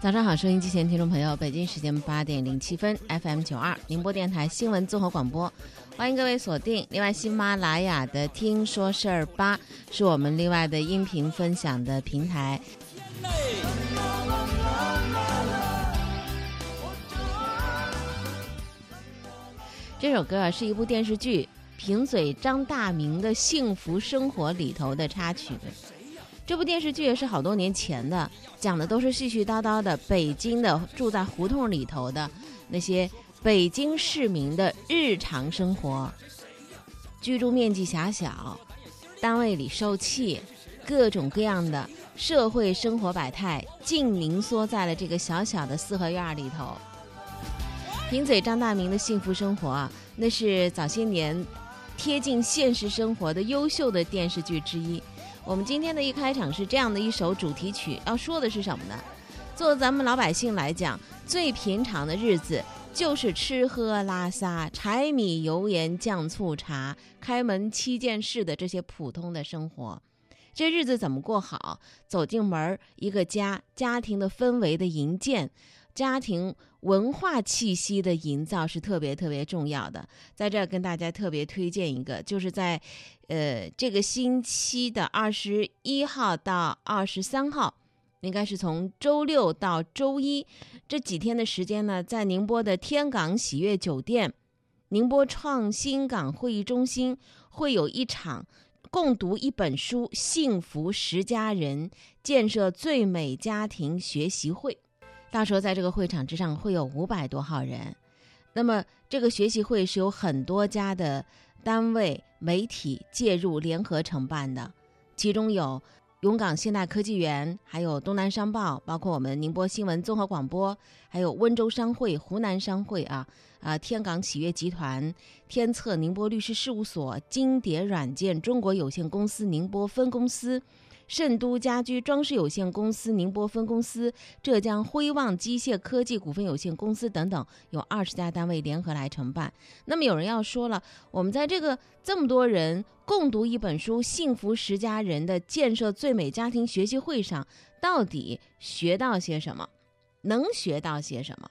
早上好，收音机前听众朋友，北京时间八点零七分，FM 九二宁波电台新闻综合广播，欢迎各位锁定。另外，喜马拉雅的“听说事儿吧”是我们另外的音频分享的平台。这首歌啊，是一部电视剧《贫嘴张大民的幸福生活》里头的插曲。这部电视剧也是好多年前的，讲的都是絮絮叨叨的北京的住在胡同里头的那些北京市民的日常生活，居住面积狭小，单位里受气，各种各样的社会生活百态，尽凝缩在了这个小小的四合院里头。贫嘴张大民的幸福生活啊，那是早些年贴近现实生活的优秀的电视剧之一。我们今天的一开场是这样的一首主题曲，要说的是什么呢？做咱们老百姓来讲，最平常的日子就是吃喝拉撒、柴米油盐酱醋茶、开门七件事的这些普通的生活。这日子怎么过好？走进门，一个家，家庭的氛围的营建。家庭文化气息的营造是特别特别重要的，在这儿跟大家特别推荐一个，就是在，呃，这个星期的二十一号到二十三号，应该是从周六到周一这几天的时间呢，在宁波的天港喜悦酒店、宁波创新港会议中心会有一场共读一本书《幸福十佳人建设最美家庭学习会》。到时候在这个会场之上会有五百多号人，那么这个学习会是有很多家的单位、媒体介入联合承办的，其中有永港现代科技园，还有东南商报，包括我们宁波新闻综合广播，还有温州商会、湖南商会啊啊，天港企业集团、天策宁波律师事务所、金蝶软件中国有限公司宁波分公司。盛都家居装饰有限公司宁波分公司、浙江辉旺机械科技股份有限公司等等，有二十家单位联合来承办。那么有人要说了，我们在这个这么多人共读一本书《幸福十佳人的建设最美家庭学习会》上，到底学到些什么？能学到些什么？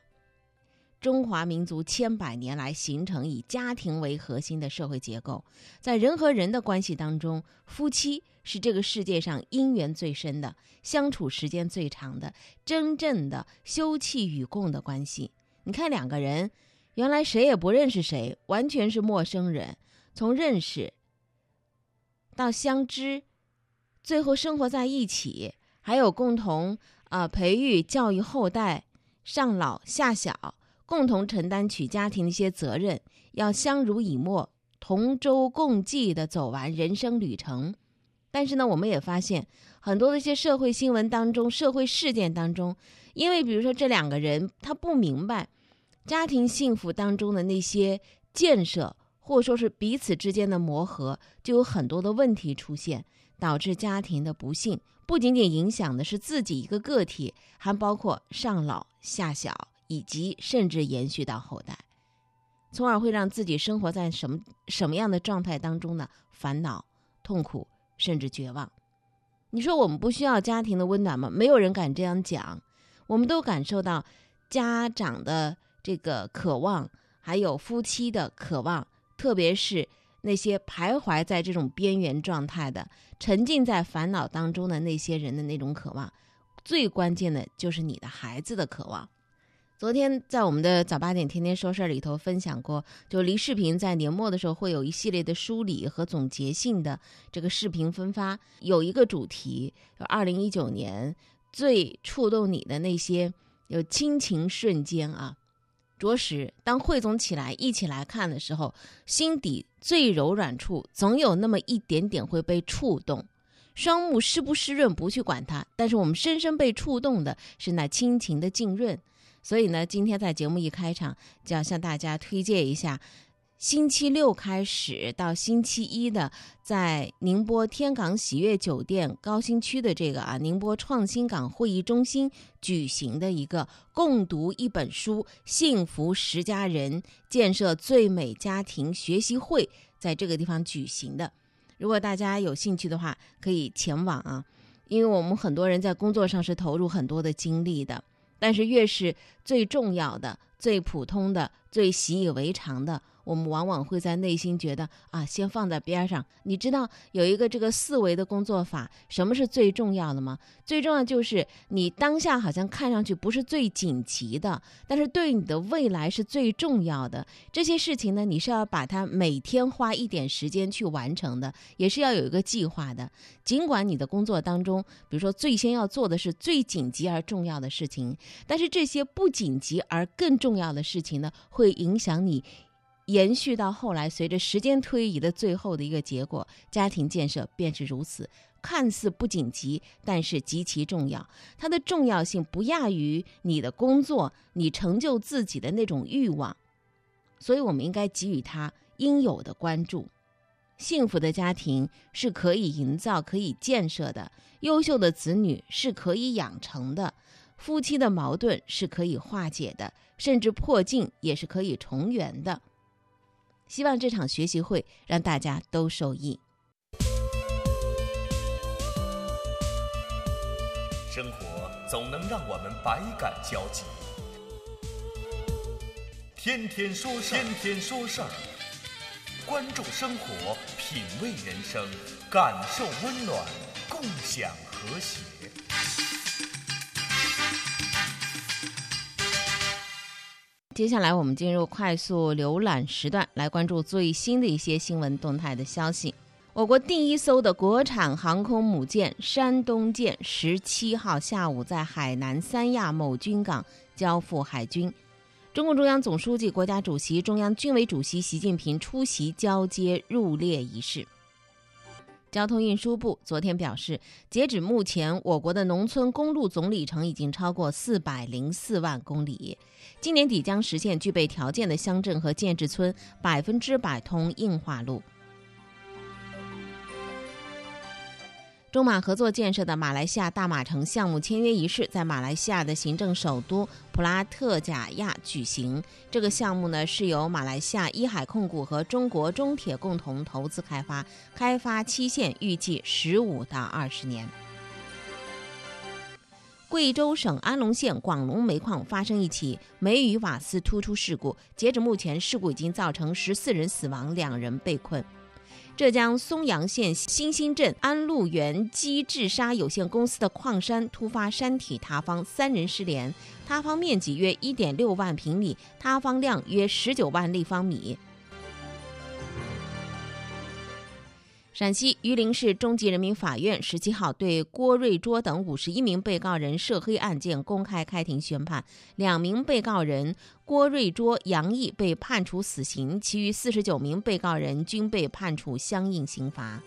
中华民族千百年来形成以家庭为核心的社会结构，在人和人的关系当中，夫妻是这个世界上姻缘最深的、相处时间最长的、真正的休戚与共的关系。你看，两个人原来谁也不认识谁，完全是陌生人，从认识到相知，最后生活在一起，还有共同啊培育教育后代，上老下小。共同承担起家庭的一些责任，要相濡以沫、同舟共济的走完人生旅程。但是呢，我们也发现很多的一些社会新闻当中、社会事件当中，因为比如说这两个人他不明白家庭幸福当中的那些建设，或者说是彼此之间的磨合，就有很多的问题出现，导致家庭的不幸。不仅仅影响的是自己一个个体，还包括上老下小。以及甚至延续到后代，从而会让自己生活在什么什么样的状态当中呢？烦恼、痛苦，甚至绝望。你说我们不需要家庭的温暖吗？没有人敢这样讲。我们都感受到家长的这个渴望，还有夫妻的渴望，特别是那些徘徊在这种边缘状态的、沉浸在烦恼当中的那些人的那种渴望。最关键的就是你的孩子的渴望。昨天在我们的早八点天天说事儿里头分享过，就离视频在年末的时候会有一系列的梳理和总结性的这个视频分发，有一个主题，就二零一九年最触动你的那些有亲情瞬间啊，着实当汇总起来一起来看的时候，心底最柔软处总有那么一点点会被触动，双目湿不湿润不去管它，但是我们深深被触动的是那亲情的浸润。所以呢，今天在节目一开场就要向大家推荐一下，星期六开始到星期一的，在宁波天港喜悦酒店高新区的这个啊宁波创新港会议中心举行的一个共读一本书《幸福十佳人建设最美家庭学习会》在这个地方举行的。如果大家有兴趣的话，可以前往啊，因为我们很多人在工作上是投入很多的精力的。但是越是最重要的、最普通的、最习以为常的。我们往往会在内心觉得啊，先放在边上。你知道有一个这个四维的工作法，什么是最重要的吗？最重要就是你当下好像看上去不是最紧急的，但是对你的未来是最重要的。这些事情呢，你是要把它每天花一点时间去完成的，也是要有一个计划的。尽管你的工作当中，比如说最先要做的是最紧急而重要的事情，但是这些不紧急而更重要的事情呢，会影响你。延续到后来，随着时间推移的最后的一个结果，家庭建设便是如此。看似不紧急，但是极其重要。它的重要性不亚于你的工作，你成就自己的那种欲望。所以，我们应该给予它应有的关注。幸福的家庭是可以营造、可以建设的；优秀的子女是可以养成的；夫妻的矛盾是可以化解的，甚至破镜也是可以重圆的。希望这场学习会让大家都受益。生活总能让我们百感交集，天天说事天天说事儿，关注生活，品味人生，感受温暖，共享和谐。接下来我们进入快速浏览时段，来关注最新的一些新闻动态的消息。我国第一艘的国产航空母舰“山东舰”十七号下午在海南三亚某军港交付海军。中共中央总书记、国家主席、中央军委主席习近平出席交接入列仪式。交通运输部昨天表示，截止目前，我国的农村公路总里程已经超过四百零四万公里。今年底将实现具备条件的乡镇和建制村百分之百通硬化路。中马合作建设的马来西亚大马城项目签约仪式在马来西亚的行政首都普拉特贾亚举行。这个项目呢是由马来西亚一海控股和中国中铁共同投资开发，开发期限预计十五到二十年。贵州省安龙县广龙煤矿发生一起煤与瓦斯突出事故，截止目前，事故已经造成十四人死亡，两人被困。浙江松阳县新兴镇安陆源基治沙有限公司的矿山突发山体塌方，三人失联，塌方面积约一点六万平米，塌方量约十九万立方米。陕西榆林市中级人民法院十七号对郭瑞卓等五十一名被告人涉黑案件公开开庭宣判，两名被告人郭瑞卓、杨毅被判处死刑，其余四十九名被告人均被判处相应刑罚。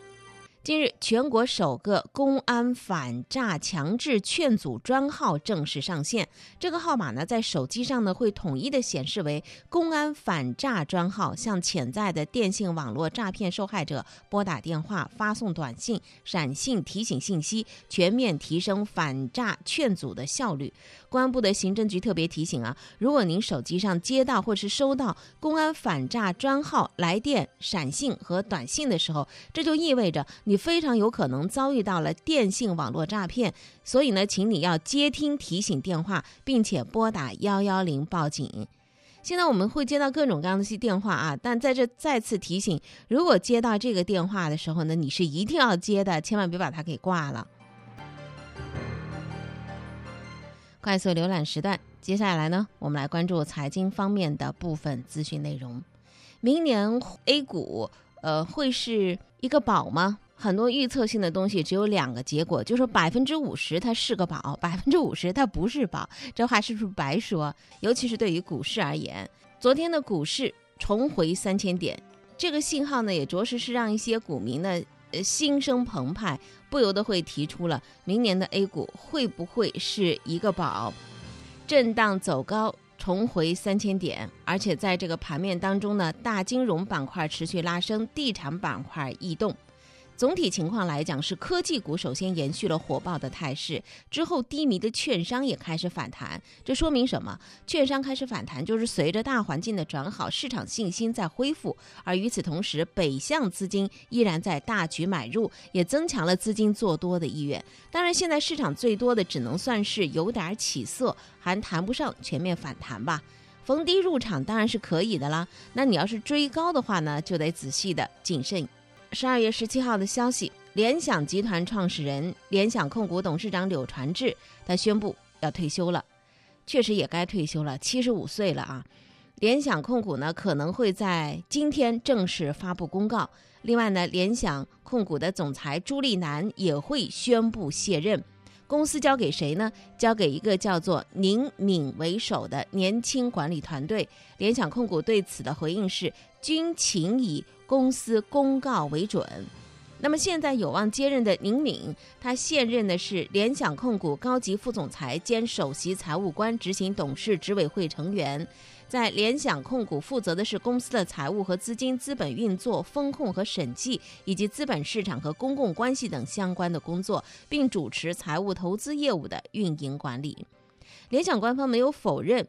近日，全国首个公安反诈强制劝阻专号正式上线。这个号码呢，在手机上呢会统一的显示为“公安反诈专号”，向潜在的电信网络诈骗受害者拨打电话、发送短信、闪信提醒信息，全面提升反诈劝阻的效率。公安部的刑侦局特别提醒啊，如果您手机上接到或是收到公安反诈专号来电、闪信和短信的时候，这就意味着。你非常有可能遭遇到了电信网络诈骗，所以呢，请你要接听提醒电话，并且拨打幺幺零报警。现在我们会接到各种各样的些电话啊，但在这再次提醒，如果接到这个电话的时候呢，你是一定要接的，千万别把它给挂了。快速浏览时段，接下来呢，我们来关注财经方面的部分资讯内容。明年 A 股呃会是一个宝吗？很多预测性的东西只有两个结果，就是百分之五十它是个宝，百分之五十它不是宝。这话是不是白说？尤其是对于股市而言，昨天的股市重回三千点，这个信号呢，也着实是让一些股民呢，呃，心生澎湃，不由得会提出了明年的 A 股会不会是一个宝？震荡走高，重回三千点，而且在这个盘面当中呢，大金融板块持续拉升，地产板块异动。总体情况来讲，是科技股首先延续了火爆的态势，之后低迷的券商也开始反弹。这说明什么？券商开始反弹，就是随着大环境的转好，市场信心在恢复。而与此同时，北向资金依然在大举买入，也增强了资金做多的意愿。当然，现在市场最多的只能算是有点起色，还谈不上全面反弹吧。逢低入场当然是可以的啦。那你要是追高的话呢，就得仔细的谨慎。十二月十七号的消息，联想集团创始人、联想控股董事长柳传志，他宣布要退休了，确实也该退休了，七十五岁了啊。联想控股呢可能会在今天正式发布公告。另外呢，联想控股的总裁朱立南也会宣布卸任，公司交给谁呢？交给一个叫做宁敏为首的年轻管理团队。联想控股对此的回应是：均请以。公司公告为准。那么现在有望接任的宁敏，他现任的是联想控股高级副总裁兼首席财务官、执行董事、执委会成员，在联想控股负责的是公司的财务和资金、资本运作、风控和审计，以及资本市场和公共关系等相关的工作，并主持财务投资业务的运营管理。联想官方没有否认。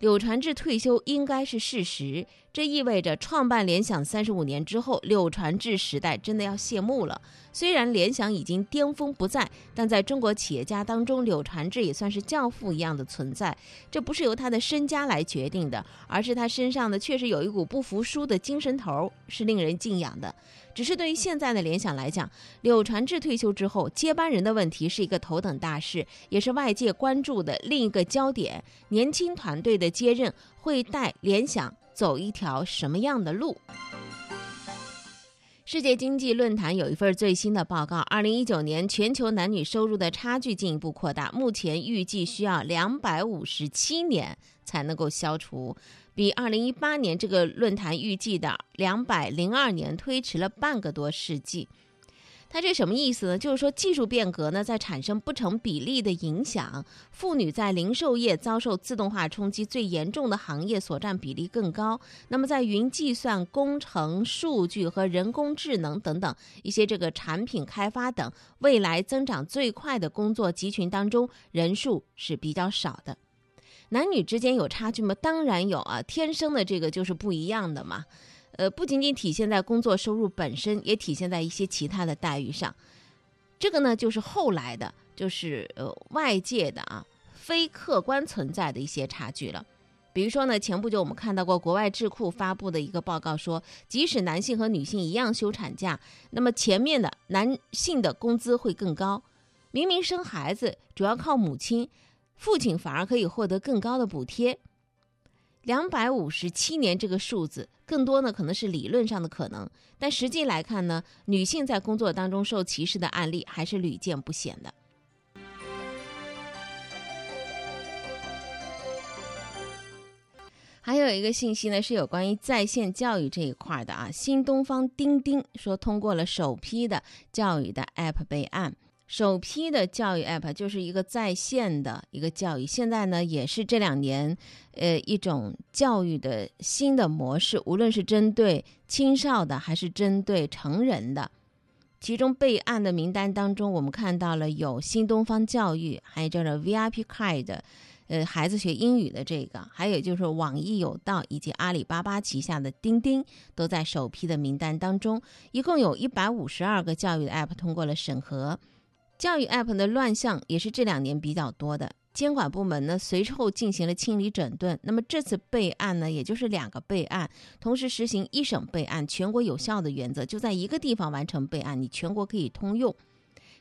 柳传志退休应该是事实，这意味着创办联想三十五年之后，柳传志时代真的要谢幕了。虽然联想已经巅峰不在，但在中国企业家当中，柳传志也算是教父一样的存在。这不是由他的身家来决定的，而是他身上的确实有一股不服输的精神头，是令人敬仰的。只是对于现在的联想来讲，柳传志退休之后，接班人的问题是一个头等大事，也是外界关注的另一个焦点。年轻团队的接任会带联想走一条什么样的路？世界经济论坛有一份最新的报告，二零一九年全球男女收入的差距进一步扩大，目前预计需要两百五十七年才能够消除。比二零一八年这个论坛预计的两百零二年推迟了半个多世纪，它这什么意思呢？就是说技术变革呢在产生不成比例的影响，妇女在零售业遭受自动化冲击最严重的行业所占比例更高。那么在云计算、工程、数据和人工智能等等一些这个产品开发等未来增长最快的工作集群当中，人数是比较少的。男女之间有差距吗？当然有啊，天生的这个就是不一样的嘛。呃，不仅仅体现在工作收入本身，也体现在一些其他的待遇上。这个呢，就是后来的，就是呃外界的啊，非客观存在的一些差距了。比如说呢，前不久我们看到过国外智库发布的一个报告说，即使男性和女性一样休产假，那么前面的男性的工资会更高。明明生孩子主要靠母亲。父亲反而可以获得更高的补贴，两百五十七年这个数字，更多呢可能是理论上的可能，但实际来看呢，女性在工作当中受歧视的案例还是屡见不鲜的。还有一个信息呢，是有关于在线教育这一块的啊，新东方钉钉说通过了首批的教育的 App 备案。首批的教育 App 就是一个在线的一个教育，现在呢也是这两年，呃一种教育的新的模式，无论是针对青少的还是针对成人的。其中备案的名单当中，我们看到了有新东方教育，还有叫做 VIP Card，呃孩子学英语的这个，还有就是网易有道以及阿里巴巴旗下的钉钉都在首批的名单当中，一共有一百五十二个教育的 App 通过了审核。教育 App 的乱象也是这两年比较多的，监管部门呢随后进行了清理整顿。那么这次备案呢，也就是两个备案，同时实行一省备案、全国有效的原则，就在一个地方完成备案，你全国可以通用。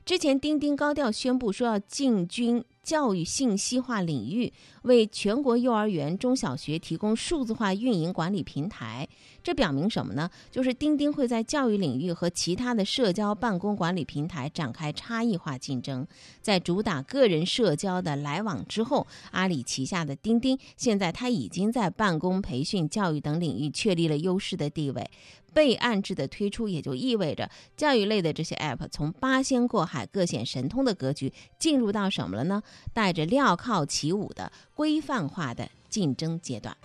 之前钉钉高调宣布说要进军。教育信息化领域为全国幼儿园、中小学提供数字化运营管理平台，这表明什么呢？就是钉钉会在教育领域和其他的社交办公管理平台展开差异化竞争。在主打个人社交的来往之后，阿里旗下的钉钉现在它已经在办公、培训、教育等领域确立了优势的地位。备案制的推出，也就意味着教育类的这些 App 从八仙过海、各显神通的格局，进入到什么了呢？带着镣铐起舞的规范化的竞争阶段。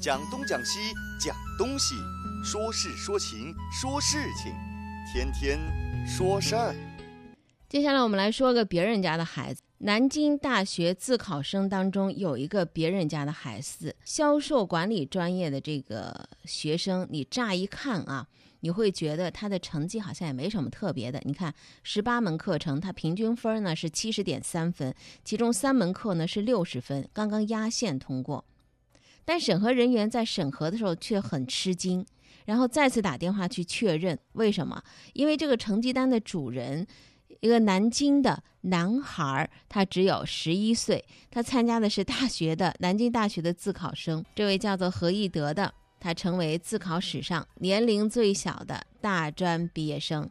讲东讲西讲东西，说事说情说事情，天天说事儿。接下来我们来说个别人家的孩子。南京大学自考生当中有一个别人家的孩子，销售管理专业的这个学生，你乍一看啊，你会觉得他的成绩好像也没什么特别的。你看，十八门课程，他平均分呢是七十点三分，其中三门课呢是六十分，刚刚压线通过。但审核人员在审核的时候却很吃惊，然后再次打电话去确认，为什么？因为这个成绩单的主人。一个南京的男孩，他只有十一岁，他参加的是大学的南京大学的自考生。这位叫做何义德的，他成为自考史上年龄最小的大专毕业生。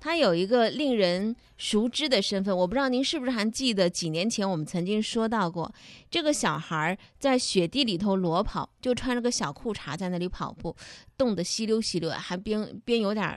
他有一个令人熟知的身份，我不知道您是不是还记得几年前我们曾经说到过，这个小孩在雪地里头裸跑，就穿着个小裤衩在那里跑步，冻得稀溜稀溜，还边边有点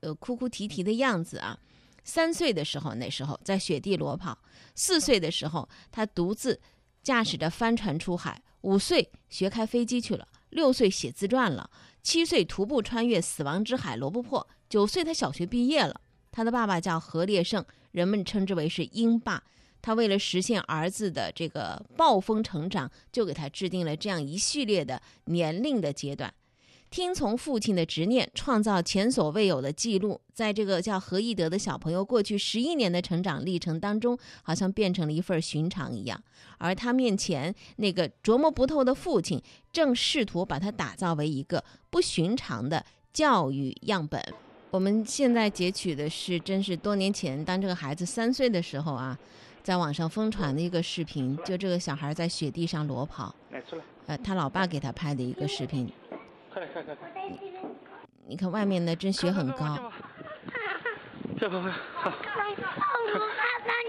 呃哭哭啼啼的样子啊。三岁的时候，那时候在雪地裸跑；四岁的时候，他独自驾驶着帆船出海；五岁学开飞机去了；六岁写自传了；七岁徒步穿越死亡之海，罗布泊；九岁他小学毕业了。他的爸爸叫何烈胜，人们称之为是英爸。他为了实现儿子的这个暴风成长，就给他制定了这样一系列的年龄的阶段。听从父亲的执念，创造前所未有的记录，在这个叫何义德的小朋友过去十一年的成长历程当中，好像变成了一份寻常一样。而他面前那个琢磨不透的父亲，正试图把他打造为一个不寻常的教育样本。我们现在截取的是，真是多年前，当这个孩子三岁的时候啊，在网上疯传的一个视频，就这个小孩在雪地上裸跑，呃，他老爸给他拍的一个视频。快来，快快快！你看外面的真雪很高。快快快！好。爸爸，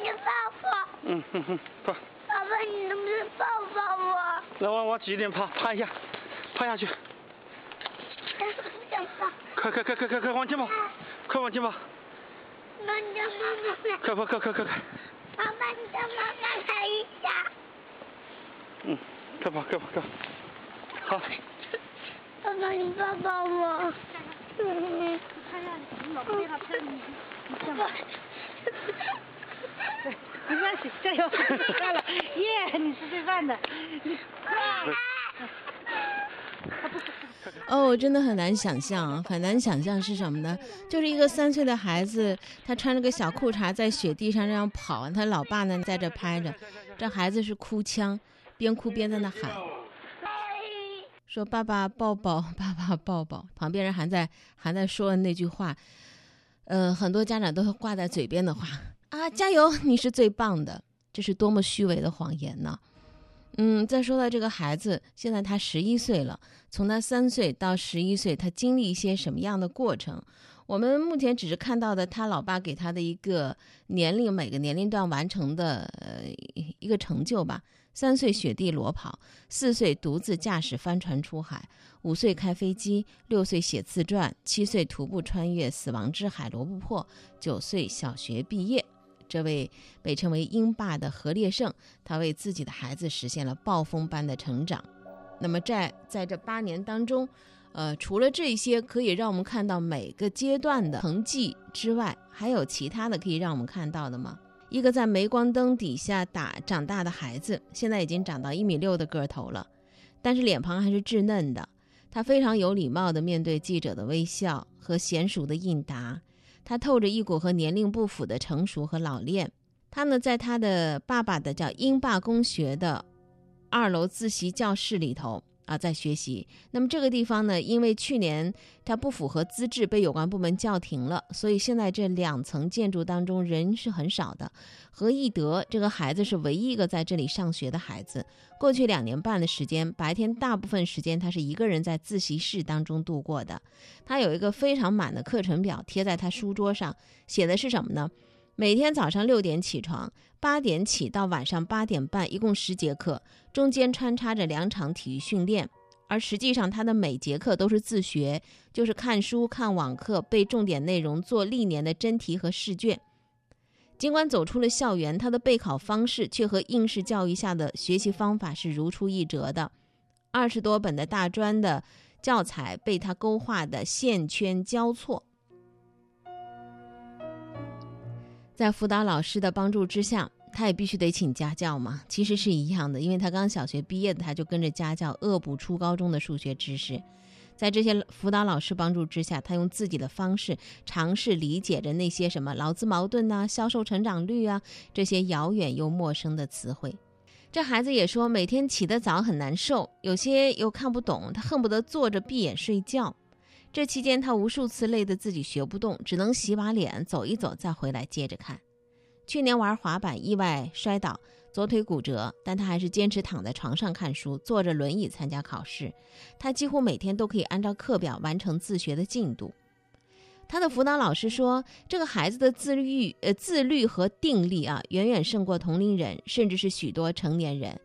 你抱抱。嗯哼哼，抱。爸爸，你能不能抱抱我？来，往往几点趴？趴一下，趴下去。快快快快快快往前跑！快往前跑！那你叫妈妈来。快快快快快快！爸爸，你叫妈妈来一下。嗯，快跑快跑快！好。爸爸，你抱抱我。嗯。看一下，你老公电话拍你，你这样。没关系，加油！干了，耶！你是最棒的。哦，真的很难想象，很难想象是什么呢？就是一个三岁的孩子，他穿着个小裤衩在雪地上这样跑，他老爸呢在这拍着，这孩子是哭腔，边哭边在那喊。说爸爸抱抱，爸爸抱抱。旁边人还在还在说那句话，呃，很多家长都会挂在嘴边的话啊，加油，你是最棒的。这是多么虚伪的谎言呢？嗯，再说到这个孩子，现在他十一岁了，从他三岁到十一岁，他经历一些什么样的过程？我们目前只是看到的他老爸给他的一个年龄，每个年龄段完成的呃一个成就吧。三岁雪地裸跑，四岁独自驾驶帆船出海，五岁开飞机，六岁写自传，七岁徒步穿越死亡之海罗布泊，九岁小学毕业。这位被称为“英爸”的何烈胜，他为自己的孩子实现了暴风般的成长。那么在在这八年当中，呃，除了这些可以让我们看到每个阶段的成绩之外，还有其他的可以让我们看到的吗？一个在镁光灯底下打长大的孩子，现在已经长到一米六的个头了，但是脸庞还是稚嫩的。他非常有礼貌地面对记者的微笑和娴熟的应答，他透着一股和年龄不符的成熟和老练。他呢，在他的爸爸的叫英霸公学的二楼自习教室里头。啊，在学习。那么这个地方呢，因为去年它不符合资质，被有关部门叫停了，所以现在这两层建筑当中人是很少的。何义德这个孩子是唯一一个在这里上学的孩子。过去两年半的时间，白天大部分时间他是一个人在自习室当中度过的。他有一个非常满的课程表贴在他书桌上，写的是什么呢？每天早上六点起床，八点起到晚上八点半，一共十节课，中间穿插着两场体育训练。而实际上，他的每节课都是自学，就是看书、看网课、背重点内容、做历年的真题和试卷。尽管走出了校园，他的备考方式却和应试教育下的学习方法是如出一辙的。二十多本的大专的教材被他勾画的线圈交错。在辅导老师的帮助之下，他也必须得请家教嘛。其实是一样的，因为他刚小学毕业的，他就跟着家教恶补初高中的数学知识。在这些辅导老师帮助之下，他用自己的方式尝试理解着那些什么劳资矛盾呐、销售成长率啊这些遥远又陌生的词汇。这孩子也说，每天起得早很难受，有些又看不懂，他恨不得坐着闭眼睡觉。这期间，他无数次累得自己学不动，只能洗把脸、走一走，再回来接着看。去年玩滑板意外摔倒，左腿骨折，但他还是坚持躺在床上看书，坐着轮椅参加考试。他几乎每天都可以按照课表完成自学的进度。他的辅导老师说，这个孩子的自律、呃自律和定力啊，远远胜过同龄人，甚至是许多成年人。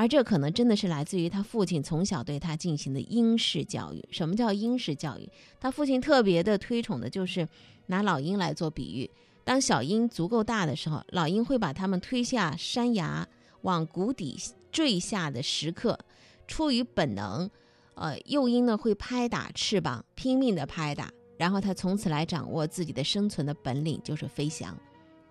而这可能真的是来自于他父亲从小对他进行的英式教育。什么叫英式教育？他父亲特别的推崇的就是拿老鹰来做比喻。当小鹰足够大的时候，老鹰会把它们推下山崖，往谷底坠下的时刻，出于本能，呃，幼鹰呢会拍打翅膀，拼命的拍打。然后它从此来掌握自己的生存的本领，就是飞翔。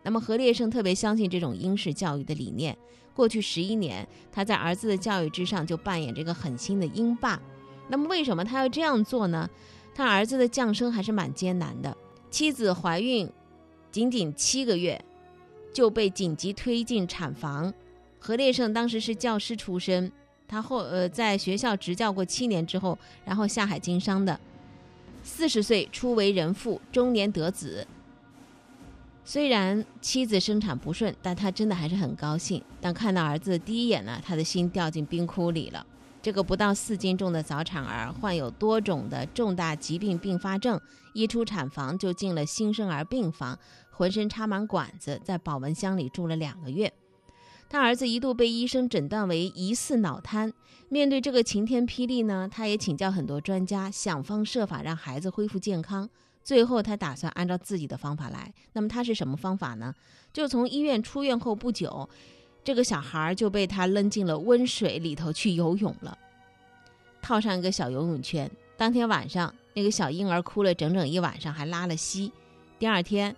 那么何烈胜特别相信这种英式教育的理念。过去十一年，他在儿子的教育之上就扮演这个狠心的鹰爸。那么为什么他要这样做呢？他儿子的降生还是蛮艰难的，妻子怀孕仅仅七个月就被紧急推进产房。何烈胜当时是教师出身，他后呃在学校执教过七年之后，然后下海经商的。四十岁初为人父，中年得子。虽然妻子生产不顺，但他真的还是很高兴。但看到儿子第一眼呢，他的心掉进冰窟里了。这个不到四斤重的早产儿，患有多种的重大疾病并发症，一出产房就进了新生儿病房，浑身插满管子，在保温箱里住了两个月。他儿子一度被医生诊断为疑似脑瘫。面对这个晴天霹雳呢，他也请教很多专家，想方设法让孩子恢复健康。最后，他打算按照自己的方法来。那么，他是什么方法呢？就从医院出院后不久，这个小孩就被他扔进了温水里头去游泳了，套上一个小游泳圈。当天晚上，那个小婴儿哭了整整一晚上，还拉了稀。第二天，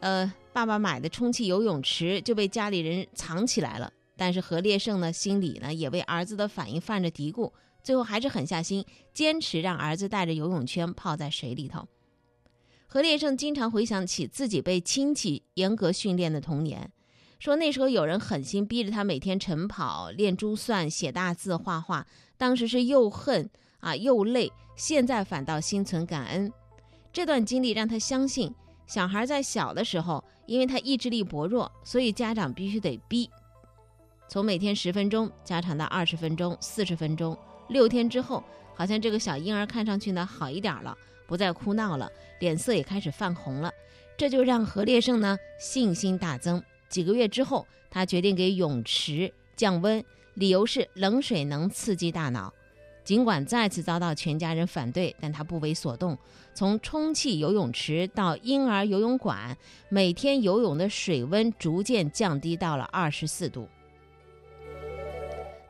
呃。爸爸买的充气游泳池就被家里人藏起来了，但是何烈胜呢，心里呢也为儿子的反应犯着嘀咕，最后还是狠下心，坚持让儿子带着游泳圈泡在水里头。何烈胜经常回想起自己被亲戚严格训练的童年，说那时候有人狠心逼着他每天晨跑、练珠算、写大字、画画，当时是又恨啊又累，现在反倒心存感恩。这段经历让他相信。小孩在小的时候，因为他意志力薄弱，所以家长必须得逼，从每天十分钟加长到二十分钟、四十分钟。六天之后，好像这个小婴儿看上去呢好一点了，不再哭闹了，脸色也开始泛红了。这就让何烈胜呢信心大增。几个月之后，他决定给泳池降温，理由是冷水能刺激大脑。尽管再次遭到全家人反对，但他不为所动。从充气游泳池到婴儿游泳馆，每天游泳的水温逐渐降低到了二十四度。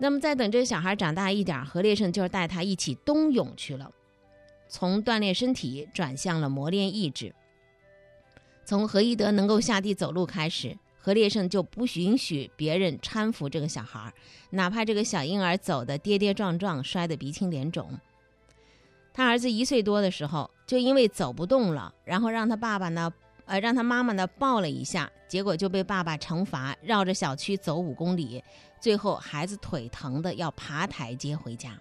那么，再等这个小孩长大一点，何烈胜就带他一起冬泳去了，从锻炼身体转向了磨练意志。从何一德能够下地走路开始。何烈胜就不允许别人搀扶这个小孩，哪怕这个小婴儿走的跌跌撞撞，摔得鼻青脸肿。他儿子一岁多的时候，就因为走不动了，然后让他爸爸呢，呃，让他妈妈呢抱了一下，结果就被爸爸惩罚，绕着小区走五公里，最后孩子腿疼的要爬台阶回家。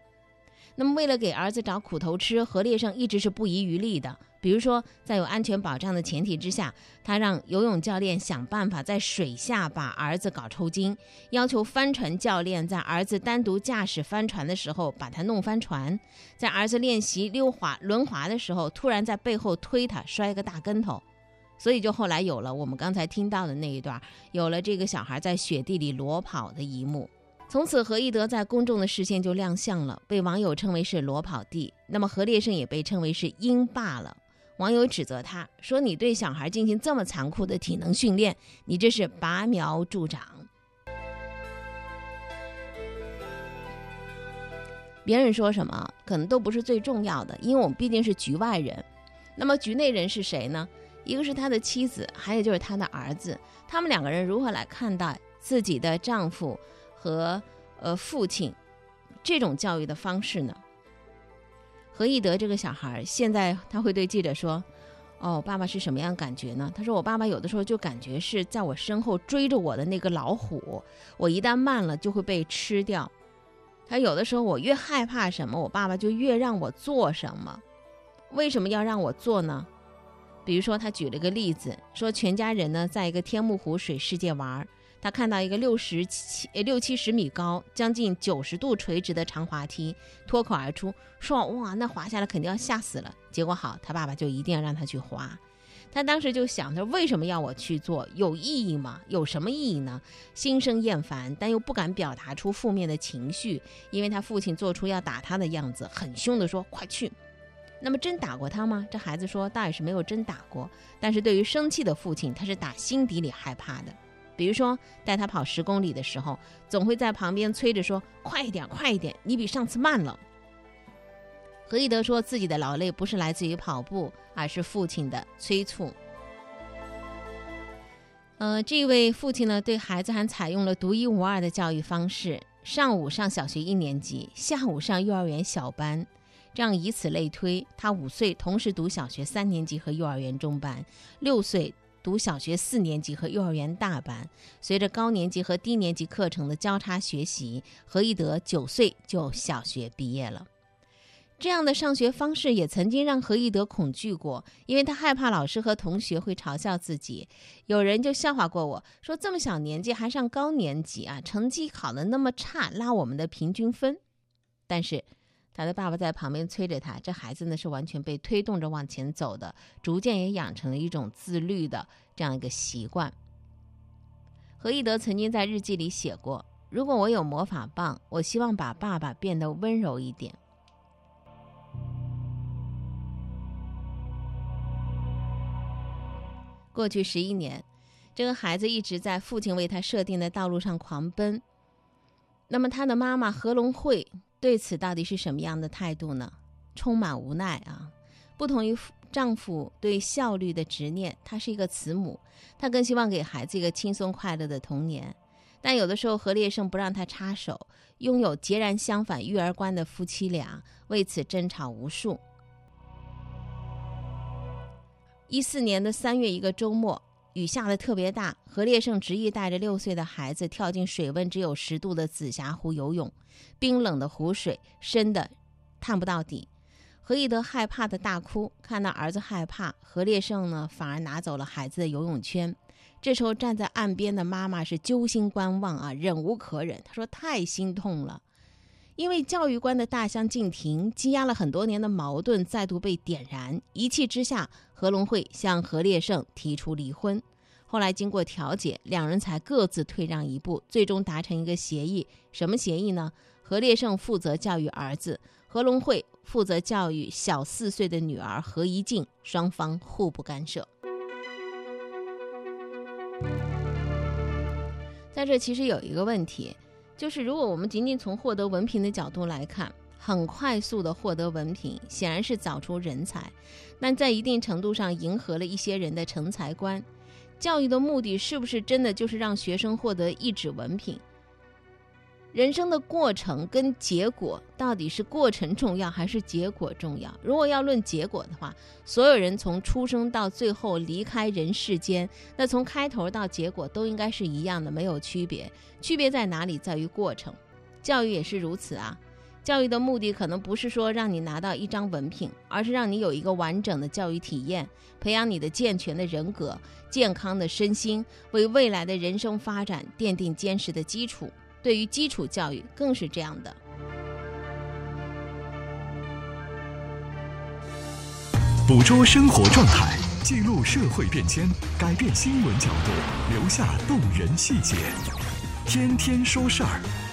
那么，为了给儿子找苦头吃，何烈胜一直是不遗余力的。比如说，在有安全保障的前提之下，他让游泳教练想办法在水下把儿子搞抽筋，要求帆船教练在儿子单独驾驶帆船的时候把他弄翻船，在儿子练习溜滑轮滑的时候，突然在背后推他摔个大跟头。所以，就后来有了我们刚才听到的那一段，有了这个小孩在雪地里裸跑的一幕。从此，何一德在公众的视线就亮相了，被网友称为是“裸跑帝”。那么，何烈胜也被称为是“鹰爸”了。网友指责他说：“你对小孩进行这么残酷的体能训练，你这是拔苗助长。”别人说什么可能都不是最重要的，因为我们毕竟是局外人。那么局内人是谁呢？一个是他的妻子，还有就是他的儿子。他们两个人如何来看待自己的丈夫和呃父亲这种教育的方式呢？何义德这个小孩现在他会对记者说：“哦，爸爸是什么样感觉呢？”他说：“我爸爸有的时候就感觉是在我身后追着我的那个老虎，我一旦慢了就会被吃掉。他有的时候我越害怕什么，我爸爸就越让我做什么。为什么要让我做呢？比如说，他举了个例子，说全家人呢在一个天目湖水世界玩。”他看到一个六十七六七十米高、将近九十度垂直的长滑梯，脱口而出说：“哇，那滑下来肯定要吓死了。”结果好，他爸爸就一定要让他去滑。他当时就想：他为什么要我去做？有意义吗？有什么意义呢？心生厌烦，但又不敢表达出负面的情绪，因为他父亲做出要打他的样子，很凶地说：“快去！”那么真打过他吗？这孩子说：“倒也是没有真打过，但是对于生气的父亲，他是打心底里害怕的。”比如说，带他跑十公里的时候，总会在旁边催着说：“快一点，快一点，你比上次慢了。”何一德说自己的劳累不是来自于跑步，而是父亲的催促。呃，这位父亲呢，对孩子还采用了独一无二的教育方式：上午上小学一年级，下午上幼儿园小班，这样以此类推，他五岁同时读小学三年级和幼儿园中班，六岁。读小学四年级和幼儿园大班，随着高年级和低年级课程的交叉学习，何一德九岁就小学毕业了。这样的上学方式也曾经让何一德恐惧过，因为他害怕老师和同学会嘲笑自己。有人就笑话过我说：“这么小年纪还上高年级啊，成绩考得那么差，拉我们的平均分。”但是。他的爸爸在旁边催着他，这孩子呢是完全被推动着往前走的，逐渐也养成了一种自律的这样一个习惯。何一德曾经在日记里写过：“如果我有魔法棒，我希望把爸爸变得温柔一点。”过去十一年，这个孩子一直在父亲为他设定的道路上狂奔。那么他的妈妈何龙慧。对此到底是什么样的态度呢？充满无奈啊！不同于丈夫对效率的执念，她是一个慈母，她更希望给孩子一个轻松快乐的童年。但有的时候何烈胜不让她插手，拥有截然相反育儿观的夫妻俩为此争吵无数。一四年的三月一个周末。雨下的特别大，何烈胜执意带着六岁的孩子跳进水温只有十度的紫霞湖游泳，冰冷的湖水深的探不到底。何义德害怕的大哭，看到儿子害怕，何烈胜呢反而拿走了孩子的游泳圈。这时候站在岸边的妈妈是揪心观望啊，忍无可忍，她说太心痛了。因为教育观的大相径庭，积压了很多年的矛盾再度被点燃。一气之下，何龙会向何烈胜提出离婚。后来经过调解，两人才各自退让一步，最终达成一个协议。什么协议呢？何烈胜负责教育儿子，何龙会负责教育小四岁的女儿何怡静，双方互不干涉。在这其实有一个问题。就是如果我们仅仅从获得文凭的角度来看，很快速的获得文凭显然是早出人才，但在一定程度上迎合了一些人的成才观。教育的目的是不是真的就是让学生获得一纸文凭？人生的过程跟结果到底是过程重要还是结果重要？如果要论结果的话，所有人从出生到最后离开人世间，那从开头到结果都应该是一样的，没有区别。区别在哪里？在于过程。教育也是如此啊。教育的目的可能不是说让你拿到一张文凭，而是让你有一个完整的教育体验，培养你的健全的人格、健康的身心，为未来的人生发展奠定坚实的基础。对于基础教育更是这样的。捕捉生活状态，记录社会变迁，改变新闻角度，留下动人细节。天天说事儿。